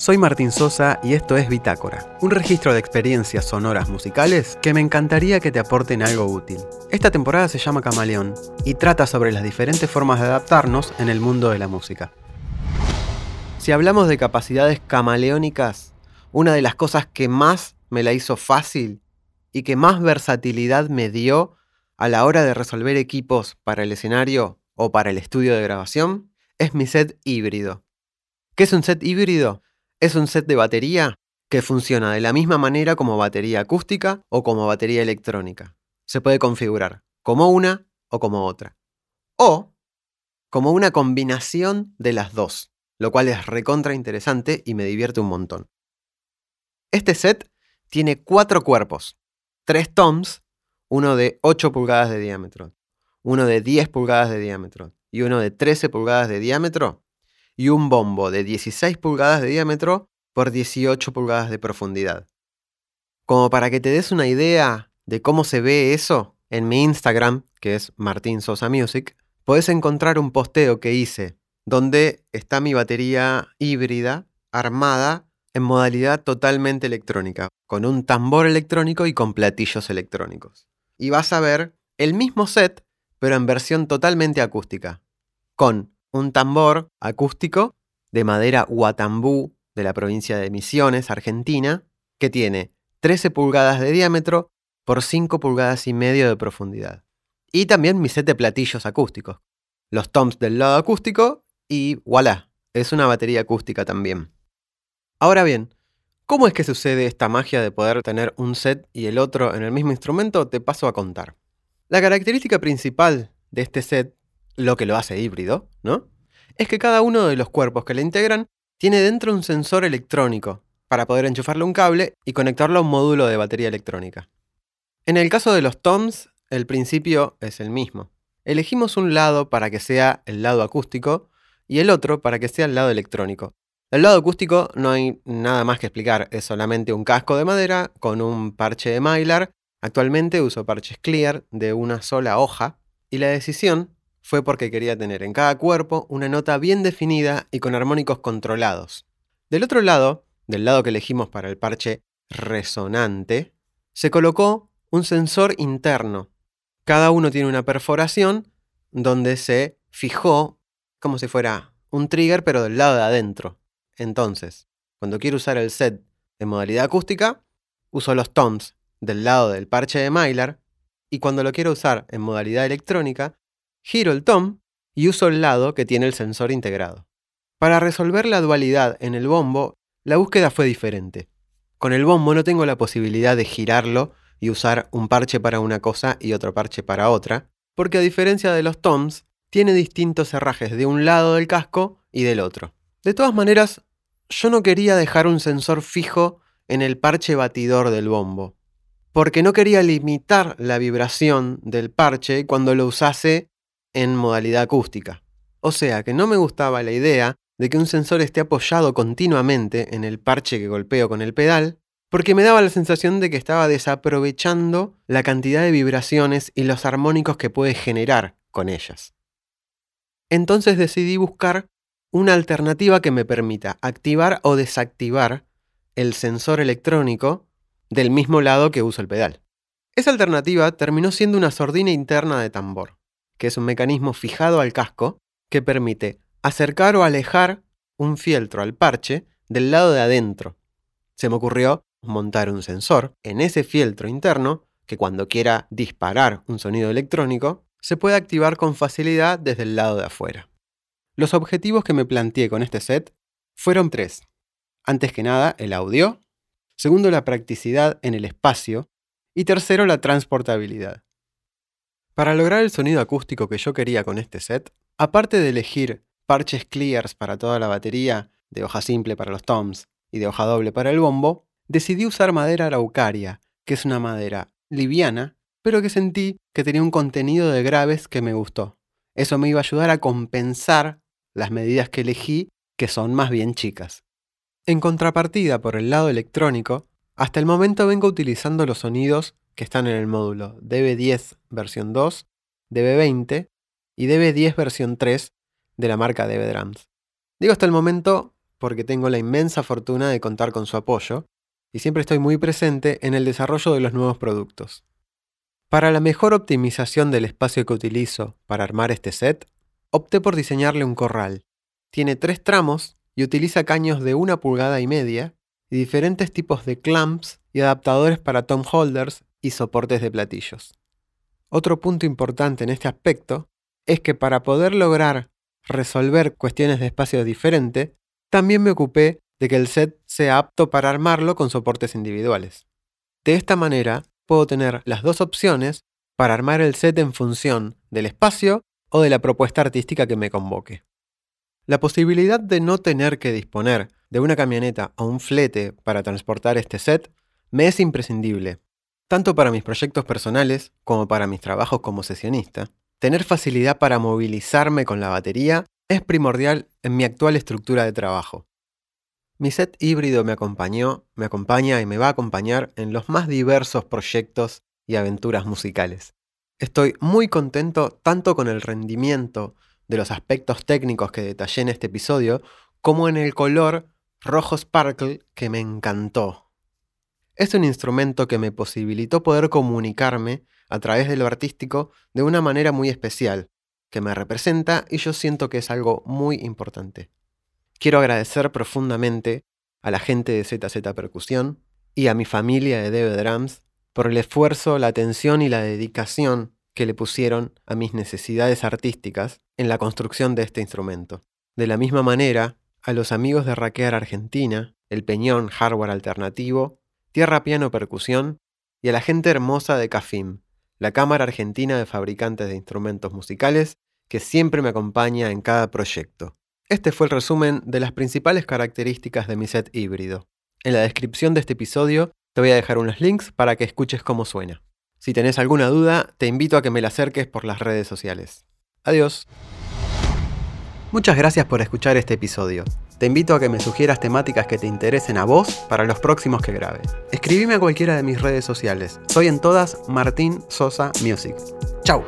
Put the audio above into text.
Soy Martín Sosa y esto es Bitácora, un registro de experiencias sonoras musicales que me encantaría que te aporten algo útil. Esta temporada se llama Camaleón y trata sobre las diferentes formas de adaptarnos en el mundo de la música. Si hablamos de capacidades camaleónicas, una de las cosas que más me la hizo fácil y que más versatilidad me dio a la hora de resolver equipos para el escenario o para el estudio de grabación es mi set híbrido. ¿Qué es un set híbrido? Es un set de batería que funciona de la misma manera como batería acústica o como batería electrónica. Se puede configurar como una o como otra. O como una combinación de las dos, lo cual es recontra interesante y me divierte un montón. Este set tiene cuatro cuerpos, tres toms, uno de 8 pulgadas de diámetro, uno de 10 pulgadas de diámetro y uno de 13 pulgadas de diámetro y un bombo de 16 pulgadas de diámetro por 18 pulgadas de profundidad. Como para que te des una idea de cómo se ve eso, en mi Instagram, que es Martín Sosa Music, puedes encontrar un posteo que hice donde está mi batería híbrida armada en modalidad totalmente electrónica, con un tambor electrónico y con platillos electrónicos. Y vas a ver el mismo set, pero en versión totalmente acústica, con un tambor acústico de madera Huatambú de la provincia de Misiones, Argentina, que tiene 13 pulgadas de diámetro por 5 pulgadas y medio de profundidad. Y también mi set de platillos acústicos. Los toms del lado acústico y voilà, es una batería acústica también. Ahora bien, ¿cómo es que sucede esta magia de poder tener un set y el otro en el mismo instrumento? Te paso a contar. La característica principal de este set lo que lo hace híbrido, ¿no? Es que cada uno de los cuerpos que le integran tiene dentro un sensor electrónico para poder enchufarle un cable y conectarlo a un módulo de batería electrónica. En el caso de los toms, el principio es el mismo. Elegimos un lado para que sea el lado acústico y el otro para que sea el lado electrónico. El lado acústico no hay nada más que explicar, es solamente un casco de madera con un parche de mylar. Actualmente uso parches clear de una sola hoja y la decisión fue porque quería tener en cada cuerpo una nota bien definida y con armónicos controlados. Del otro lado, del lado que elegimos para el parche resonante, se colocó un sensor interno. Cada uno tiene una perforación donde se fijó como si fuera un trigger pero del lado de adentro. Entonces, cuando quiero usar el set en modalidad acústica, uso los toms del lado del parche de Mylar y cuando lo quiero usar en modalidad electrónica, Giro el tom y uso el lado que tiene el sensor integrado. Para resolver la dualidad en el bombo, la búsqueda fue diferente. Con el bombo no tengo la posibilidad de girarlo y usar un parche para una cosa y otro parche para otra, porque a diferencia de los toms, tiene distintos herrajes de un lado del casco y del otro. De todas maneras, yo no quería dejar un sensor fijo en el parche batidor del bombo, porque no quería limitar la vibración del parche cuando lo usase en modalidad acústica. O sea que no me gustaba la idea de que un sensor esté apoyado continuamente en el parche que golpeo con el pedal, porque me daba la sensación de que estaba desaprovechando la cantidad de vibraciones y los armónicos que puede generar con ellas. Entonces decidí buscar una alternativa que me permita activar o desactivar el sensor electrónico del mismo lado que uso el pedal. Esa alternativa terminó siendo una sordina interna de tambor que es un mecanismo fijado al casco que permite acercar o alejar un fieltro al parche del lado de adentro. Se me ocurrió montar un sensor en ese fieltro interno que cuando quiera disparar un sonido electrónico se puede activar con facilidad desde el lado de afuera. Los objetivos que me planteé con este set fueron tres. Antes que nada, el audio. Segundo, la practicidad en el espacio. Y tercero, la transportabilidad. Para lograr el sonido acústico que yo quería con este set, aparte de elegir parches clears para toda la batería, de hoja simple para los toms y de hoja doble para el bombo, decidí usar madera araucaria, que es una madera liviana, pero que sentí que tenía un contenido de graves que me gustó. Eso me iba a ayudar a compensar las medidas que elegí, que son más bien chicas. En contrapartida, por el lado electrónico, hasta el momento vengo utilizando los sonidos que están en el módulo DB10 versión 2, DB20 y DB10 versión 3 de la marca DB Drums. Digo hasta el momento porque tengo la inmensa fortuna de contar con su apoyo y siempre estoy muy presente en el desarrollo de los nuevos productos. Para la mejor optimización del espacio que utilizo para armar este set, opté por diseñarle un corral. Tiene tres tramos y utiliza caños de una pulgada y media y diferentes tipos de clamps y adaptadores para tom holders y soportes de platillos. Otro punto importante en este aspecto es que para poder lograr resolver cuestiones de espacio diferente, también me ocupé de que el set sea apto para armarlo con soportes individuales. De esta manera, puedo tener las dos opciones para armar el set en función del espacio o de la propuesta artística que me convoque. La posibilidad de no tener que disponer de una camioneta o un flete para transportar este set me es imprescindible, tanto para mis proyectos personales como para mis trabajos como sesionista. Tener facilidad para movilizarme con la batería es primordial en mi actual estructura de trabajo. Mi set híbrido me acompañó, me acompaña y me va a acompañar en los más diversos proyectos y aventuras musicales. Estoy muy contento tanto con el rendimiento de los aspectos técnicos que detallé en este episodio, como en el color rojo sparkle que me encantó. Es un instrumento que me posibilitó poder comunicarme a través de lo artístico de una manera muy especial, que me representa y yo siento que es algo muy importante. Quiero agradecer profundamente a la gente de ZZ Percusión y a mi familia de Debe Drums por el esfuerzo, la atención y la dedicación que le pusieron a mis necesidades artísticas en la construcción de este instrumento. De la misma manera, a los amigos de Raquear Argentina, El Peñón Hardware Alternativo, Tierra Piano Percusión y a la gente hermosa de CAFIM, la Cámara Argentina de Fabricantes de Instrumentos Musicales, que siempre me acompaña en cada proyecto. Este fue el resumen de las principales características de mi set híbrido. En la descripción de este episodio te voy a dejar unos links para que escuches cómo suena. Si tenés alguna duda, te invito a que me la acerques por las redes sociales. Adiós. Muchas gracias por escuchar este episodio. Te invito a que me sugieras temáticas que te interesen a vos para los próximos que grabe. Escribime a cualquiera de mis redes sociales. Soy en todas Martín Sosa Music. Chau.